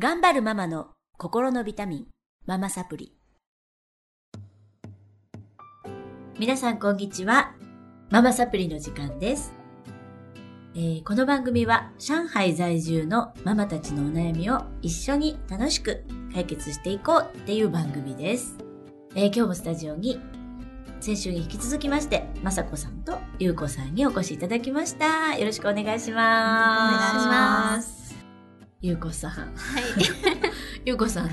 頑張るママの心のビタミン、ママサプリ。皆さんこんにちは。ママサプリの時間です。えーこの番組は上海在住のママたちのお悩みを一緒に楽しく解決していこうっていう番組です。えー今日もスタジオに先週に引き続きまして、まさこさんとゆうこさんにお越しいただきました。よろしくお願いします。お願いします。ゆうこさん。はい。ゆうこさんね、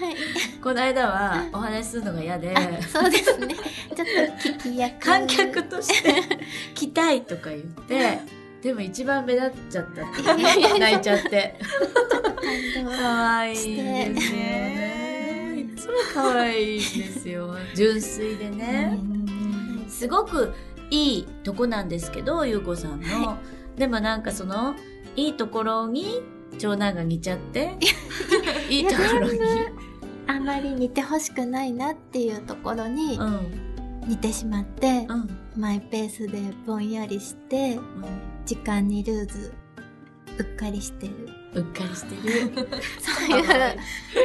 はい。この間はお話しするのが嫌で、あ、そうですね。ちょっと聞き役。観客として 来たいとか言って、でも一番目立っちゃったって泣いちゃって。感動。可愛いですよね。いつも可愛いですよ。純粋でね。すごくいいとこなんですけど、ゆうこさんの。でもなんかその、いいところに長男が似ちゃって、いいところに。あまり似てほしくないなっていうところにうん。似てしまって、うん。マイペースでぼんやりして、時間にルーズ、うっかりしてる。うっかりしてる。そういう、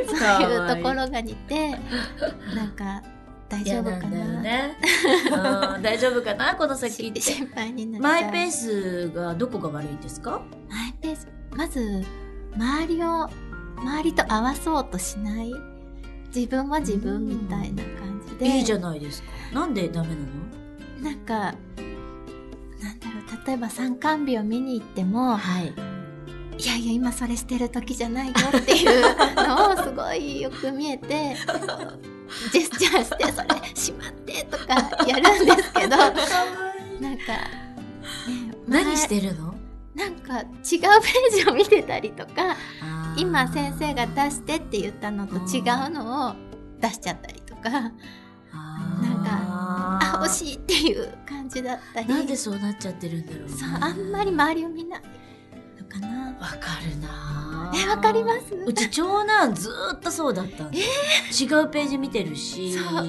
そうかいうところが似て、なんか、大丈夫か嫌なね。うん、大丈夫かな？この先って。心配になっ。マイペースがどこが悪いんですか？マイペースまず周りを周りと合わそうとしない？自分は自分みたいな感じで。いいじゃないですか。なんでダメなの？なんかなんだろう例えば参観日を見に行ってもはい。いやいや今それしてる時じゃないよっていうのをすごいよく見えてジェスチャーしてそれしまってとかやるんですけど。なんか、ね、何してるの？なんか違うページを見てたりとか今先生が出してって言ったのと違うのを出しちゃったりとか、なんかああ惜しいっていう感じだったり。なんでそうなっちゃってるんだろうね。そうあんまり周りを見ないのかな。わかるなえわかります？うち長男ずーっとそうだったんで、違うページ見てるし。そう。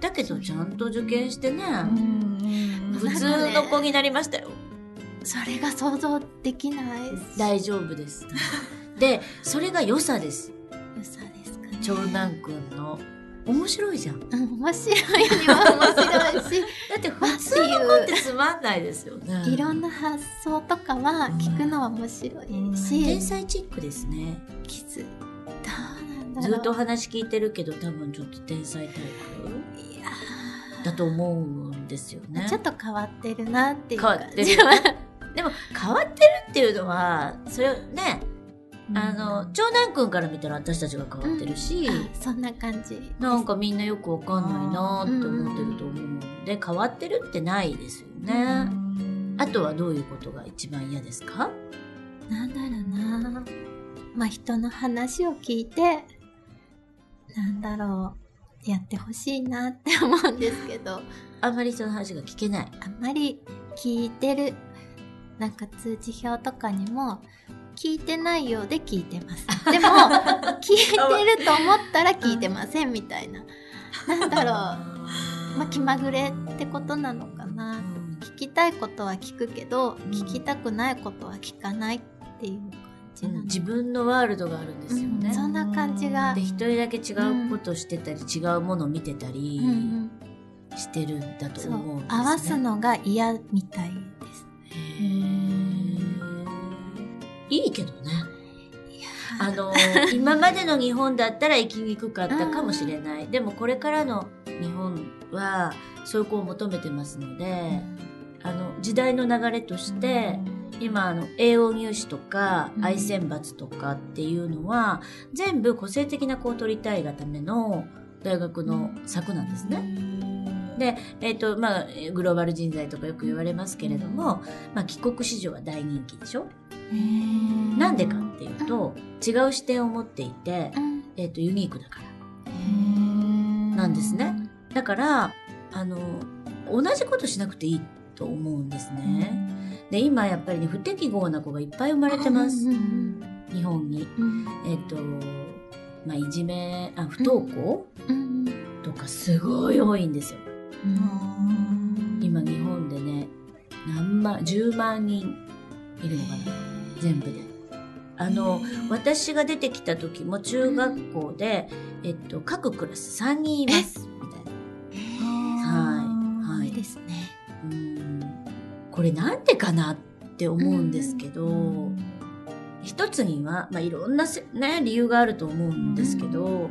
だけどちゃんと受験してね、ん。普通の子になりましたよそれが想像できない大丈夫です。でそれが良さです。良さですかね。長男くんの。面白いじゃん。だうん面白いには面白いし。って普通の子ってつまんないですよね。いろんな発想とかは聞くのは面白いし、天才チックですね。気づどうなんだろう。ずっと話聞いてるけど多分ちょっと天才タイプ。だと思うんですよね。ちょっと変わってるなっていう変わ感ってる。じはでも変わってるっていうのはそれねあの長男くんから見たら私たちが変わってるし、あそんな感じ。なんかみんなよくわかんないなって思ってると思うので変わってるってないですよね。あとはどういうことが一番嫌ですか？なんだろうな。まあ人の話を聞いてなんだろう。やってほしいなって思うんですけど。あんまりその話が聞けない。あんまり聞いてるなんか通知表とかにも聞いてないようで聞いてます。でも聞いてると思ったら聞いてませんみたいな。なんだろう。まあ気まぐれってことなのかな。聞きたいことは聞くけど、ん。聞きたくないことは聞かないっていう感じなの、自分のワールドがあるんですよね。うんそんな感じが。で一人だけ違うことしてたり、違うものを見てたりうん。うん。してるんだと思うんですね。合わすのが嫌みたいいいけどね。あの今までの日本だったら生きにくかったかもしれない。でもこれからの日本はそういう子を求めてますので、あの時代の流れとして、今あの栄養入試とかうん。愛選抜とかっていうのは、全部個性的な子を取りたいがための大学の策なんですね。で、えっ、と、まあ、グローバル人材とかよく言われますけれども、まあ、帰国子女は大人気でしょ？なんでかっていうと、違う視点を持っていて、うん。えっ、と、ユニークだから。なんですね。だから、あの、同じことしなくていいと思うんですね。で、今やっぱりね、不適合な子がいっぱい生まれてます。うん日本に。うん。えっ、と、まあ、いじめ、あ、不登校？うん。とかすごい多いんですよ。うん。今日本でね、何万、10万人いるのかな。全部で。あの、私が出てきた時も中学校で、えっと、各クラス3人います。みたいな。はい。はい。いいですね。うん。これなんでかなって思うんですけど、一つには、まあ、いろんなせ、ね、理由があると思うんですけど、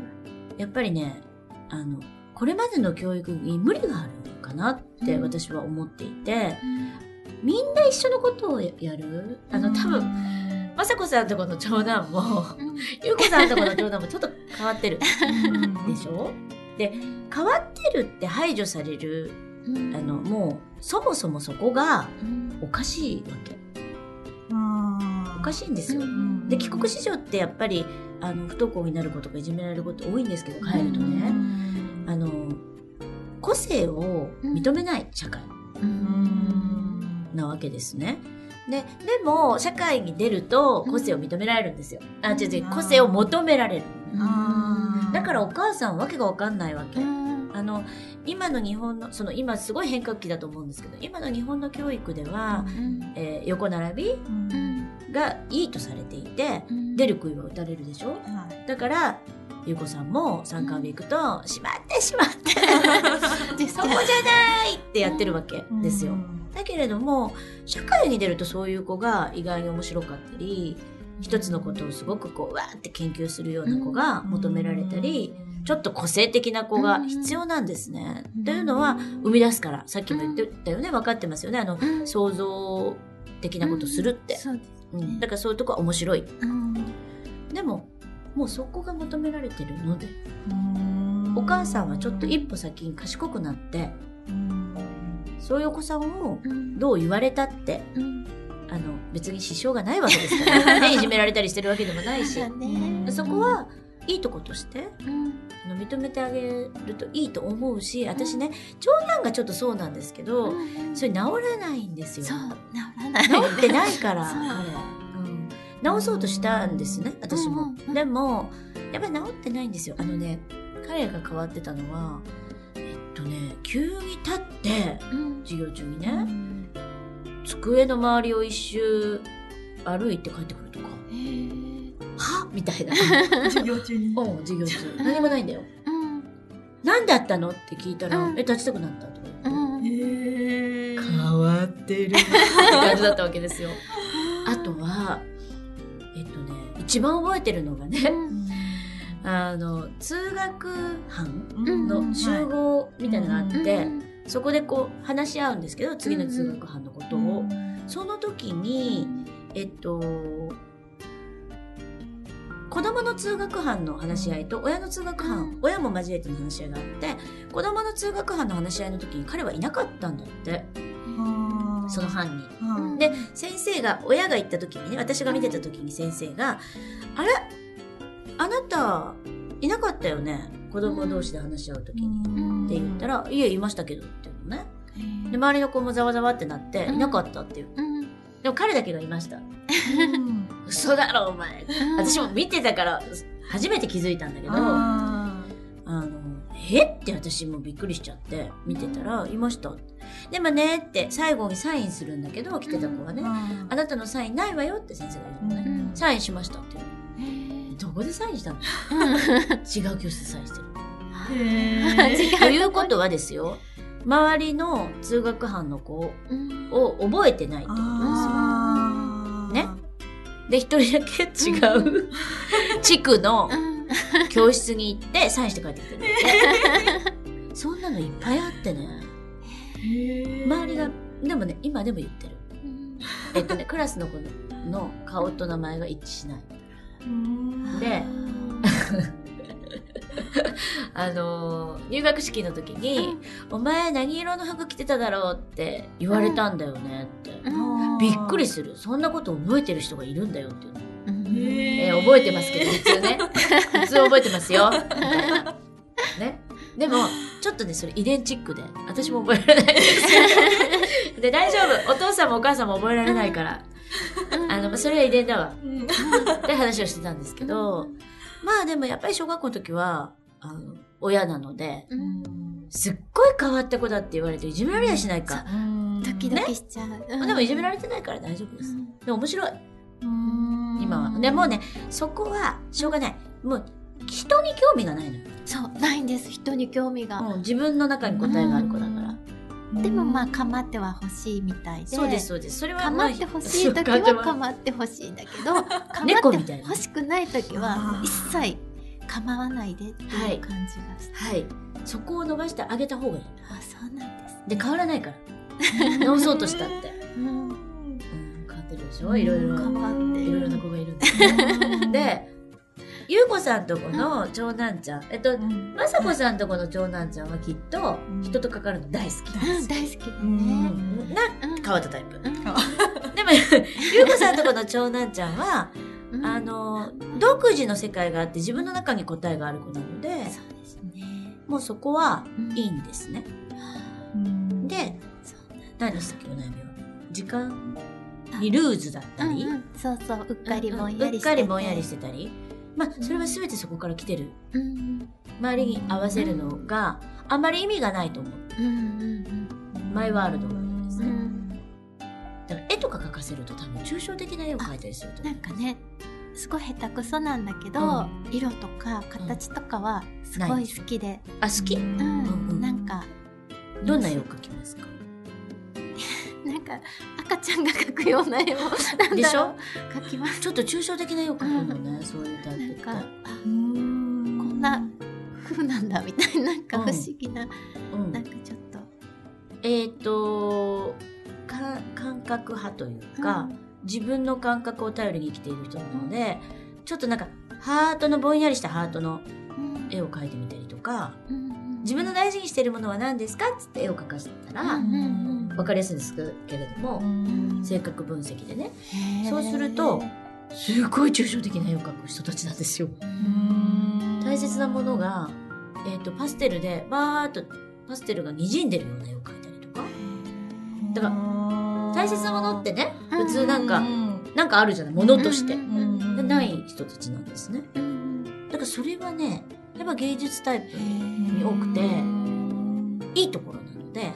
やっぱりね、あの、これまでの教育に無理があるのかなってうん。私は思っていて、みんな一緒のことをやる。あの、多分、まさこさんとこの長男も、ゆうこさんとこの長男もちょっと変わってるでしょ？で、変わってるって排除される、あの、もう、そもそもそこがおかしいわけ。おかしいんですよ。で、帰国子女ってやっぱり、あの、不登校になる子とかいじめられること多いんですけど、帰るとね、あの、個性を認めない社会なわけですね。で、でも、社会に出ると個性を認められるんですよ。あ、違う違う、個性を求められる。だからお母さんわけがわかんないわけ。あの、今の日本の、その今すごい変革期だと思うんですけど、今の日本の教育では、えー横並びがいいとされていて、出る杭は打たれるでしょ？だから、ゆうこさんも参観に行くと、しまってしまって、そこじゃないってやってるわけですよ。だけれども、社会に出るとそういう子が意外に面白かったり、一つのことをすごくこう、わーって研究するような子が求められたり、ちょっと個性的な子が必要なんですね。というのは、生み出すから、さっきも言ってたよね、分かってますよね。あの、想像的なことするって。そうですうん、だからそういうとこは面白い。うん。でも、もうそこが求められてるので、お母さんはちょっと一歩先に賢くなって、そういうお子さんをうん。どう言われたって、うん。あの、別に支障がないわけですから、ね、いじめられたりしてるわけでもないし。そこは、いいとことして、うん。あの認めてあげるといいと思うし、私ね、長男がちょっとそうなんですけど、うんそれ治らないんですよ。治らない。治ってないから、そう。彼。うん治そうとしたんですね、私も。うんうんうんでも、やっぱり治ってないんですよ。あのね、彼が変わってたのは、えっとね、急に立って、うん授業中にね、机の周りを一周歩いて帰ってくるとか、はみたいな。授業中に。うん、授業中。何もないんだよ。うん何だったの？って聞いたら、うんえ、立ちたくなったとか変わってるって感じだったわけですよ。あとは、えっとね、一番覚えてるのがね、あの、通学班うんの集合みたいなのがあって、うんそこでこう話し合うんですけど、次の通学班のことを。その時に、えっと、子供の通学班の話し合いと親の通学班、うん。親も交えての話し合いがあって、子供の通学班の話し合いの時に彼はいなかったんだって、その班に。うんで、先生が、親が行った時にね、私が見てた時に先生が、あれ？あなた、いなかったよね？子供同士で話し合う時に。って言ったら、いえ、いましたけどっていうのね。で、周りの子もざわざわってなって、うんいなかったっていう。うんでも彼だけがいました。嘘だろ、お前。私も見てたから、初めて気づいたんだけど、あの、え？って私もびっくりしちゃって、見てたら、いました。でもね、って最後にサインするんだけど、来てた子がね、あなたのサインないわよって先生が言うの。ね。うん。サインしましたって言う。どこでサインしたの？違う教室でサインしてる。ということはですよ、周りの通学班の子うん。を覚えてないってことですよ。ね？で、一人だけ違う地区のうん教室に行ってサインして帰ってきてる。そんなのいっぱいあってね。周りが、でもね、今でも言ってる。えっとね、クラスの子の顔と名前が一致しない。で あのー入学式の時に、お前何色の服着てただろうって言われたんだよねって。うんびっくりする。そんなこと覚えてる人がいるんだよっていうの。うんえー覚えてますけど、普通ね。普通覚えてますよ。みたいな。ね。でも、ちょっとね、それ遺伝チックで、私も覚えられないです。で、大丈夫。お父さんもお母さんも覚えられないから。あの、それは遺伝だわ。って話をしてたんですけど、まあでもやっぱり小学校の時は、あの、親なので、うんすっごい変わった子だって言われていじめられやしないか。ドキドキしちゃう。まあでもいじめられてないから大丈夫です。でも面白い。今今は。でもうね、そこはしょうがない。もう人に興味がないのよ。そうないんです人に興味が、もう自分の中に答えがある子だから。でもまあ構っては欲しいみたいでそうです、そうです。それは構ってほしい時は構ってほしいんだけど構って欲しくない時は一切構わないでっていう感じがして、はい。そこを伸ばしてあげた方がいい。あそうなんですで、変わらないから。直そうとしたって。うんでしょ？いろいろ。変わって。いろいろな子がいるん で。で、ゆうこさんとこの長男ちゃん、えっと、まさこさんとこの長男ちゃんはきっとうん。人と関わるの大好き。うん大好きだうね、ん。な、うん。変わったタイプ。うん。でも、ゆうこさんとこの長男ちゃんは、うん。あの、独自の世界があって自分の中に答えがある子なので、そうですね、もうそこはうん。いいんですね。で、何でしたっけ、お悩みは？時間？にルーズだったり、うんうん、そうそう。うっかりぼんやりしてて、うっかりぼんやりしてたり。まあ、それは全てそこから来てる。うん周りに合わせるのがあまり意味がないと思う。うんうんマイワールドですね。うん。うんだから絵とか描かせると多分抽象的な絵を描いたりすると。なんかねすごい下手くそなんだけど、う色とか形とかはすごい好きで、あ好き？うん。んうん。なんか。どんな絵を描きますか？なんか赤ちゃんが描くような絵をなんでしょ？描きます。ちょっと抽象的な絵を描くのね、そういうタイプって。なんかあこんな風なんだみたいななんか不思議な、うん。なんかちょっと。えっ、とか感覚派というか、自分の感覚を頼りに生きている人なので、ちょっとなんかハートのぼんやりしたハートのうん。絵を描いてみたりとかうんうん自分の大事にしているものは何ですか？っつって絵を描かせたら、うんうん分かりやすいんですけれども、性格分析でね。そうするとすごい抽象的な絵を描く人たちなんですよ。大切なものが、えー、とパステルでバーっとパステルが滲んでるような絵を描いたりとか。だから大切なものってね普通なんか、なんかあるじゃない？ものとして、でない人たちなんですね。うんだからそれはねやっぱ芸術タイプに多くていいところなので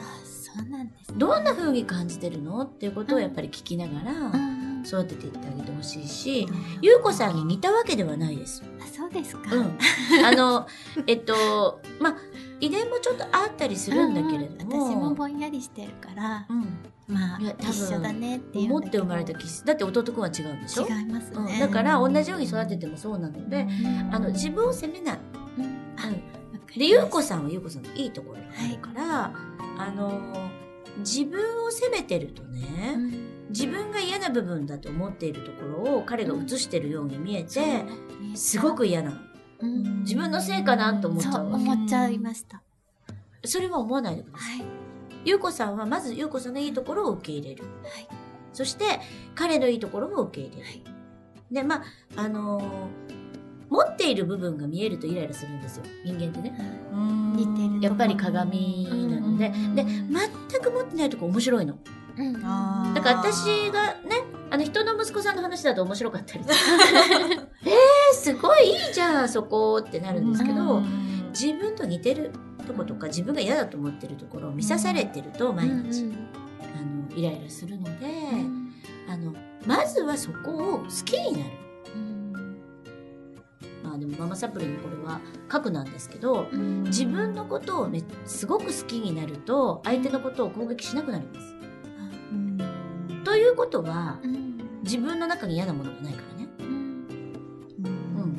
どんな風に感じてるの？っていうことをやっぱり聞きながらうん。育てていってあげてほしいしゆうこさんに似たわけではないです。あそうですか、うん、あのえっとまあ遺伝もちょっとあったりするんだけれども,、うん私もぼんやりしてるからうん。まあ一緒だねっていう持って生まれた気質だって弟くんは違うんでしょ違いますね、うん、だから同じように育ててもそうなので、あの自分を責めない。うん。で、ゆうますこさんはゆうこさんのいいところがあるから、あの自分を責めてるとね、うん自分が嫌な部分だと思っているところを彼が映してるように見えて、そうすごく嫌なの。うん自分のせいかなと思っちゃう。思っちゃいましたそれは思わないでください。はいゆうこさんはまずゆうこさんのいいところを受け入れる。はいそして彼のいいところも受け入れる。はいで、まあ、あのー持っている部分が見えるとイライラするんですよ。人間ってね。似てるやっぱり鏡なので。で、全く持ってないとこ面白いの。うんだから私がね、あの人の息子さんの話だと面白かったりとか。えー、すごいいいじゃん、そこってなるんですけど、自分と似てるとことか自分が嫌だと思ってるところを見さされてると毎日、うんあのイライラするので、うんあのまずはそこを好きになる。ママサプリのこれは核なんですけど、うん自分のことをめすごく好きになると相手のことを攻撃しなくなります。ということはうん自分の中に嫌なものがないからね。うんうん。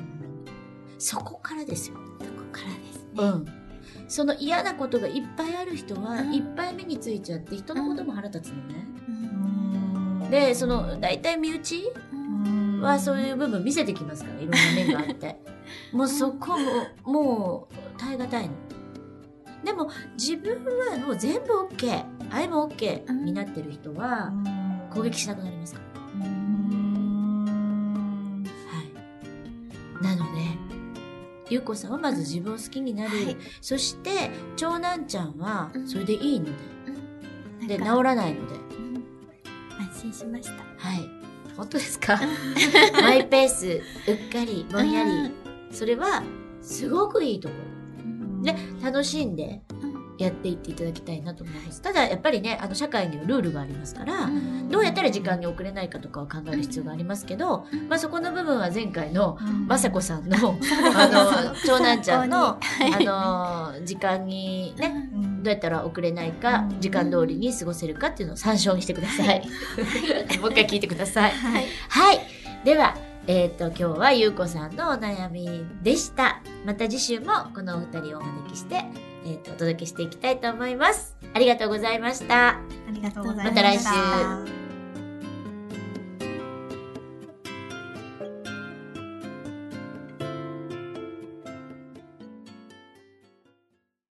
そこからですよ。そこからですねうん。その嫌なことがいっぱいある人は、うんいっぱい目についちゃって人のことも腹立つのね。うんで、その大体身内うんはそういう部分見せてきますから、いろんな面があって。もうそこも、もう耐え難いの。でも自分はもう全部 OK、愛も OK になってる人は攻撃しなくなりますか？ら。はい。なので、ゆうこさんはまず自分を好きになる。はいそして、長男ちゃんはうんそれでいいので。で、治らないので。うん安心しましたはい。本当ですか？マイペース、うっかり、ぼんやり。それは、すごくいいところ。で、楽しんで、やっていっていただきたいなと思います。ただ、やっぱりね、あの、社会にはルールがありますから、どうやったら時間に遅れないかとかを考える必要がありますけど、まあそこの部分は前回の雅子さんの、あの、長男ちゃんの、あの、時間にね、どうやったら遅れないか、時間通りに過ごせるかっていうのを参照にしてください。もう一回聞いてください。はい。はい。では、えっ、と、今日はゆうこさんのお悩みでした。また次週もこのお二人をお招きして、えっ、と、お届けしていきたいと思います。ありがとうございました。ありがとうございました。また来週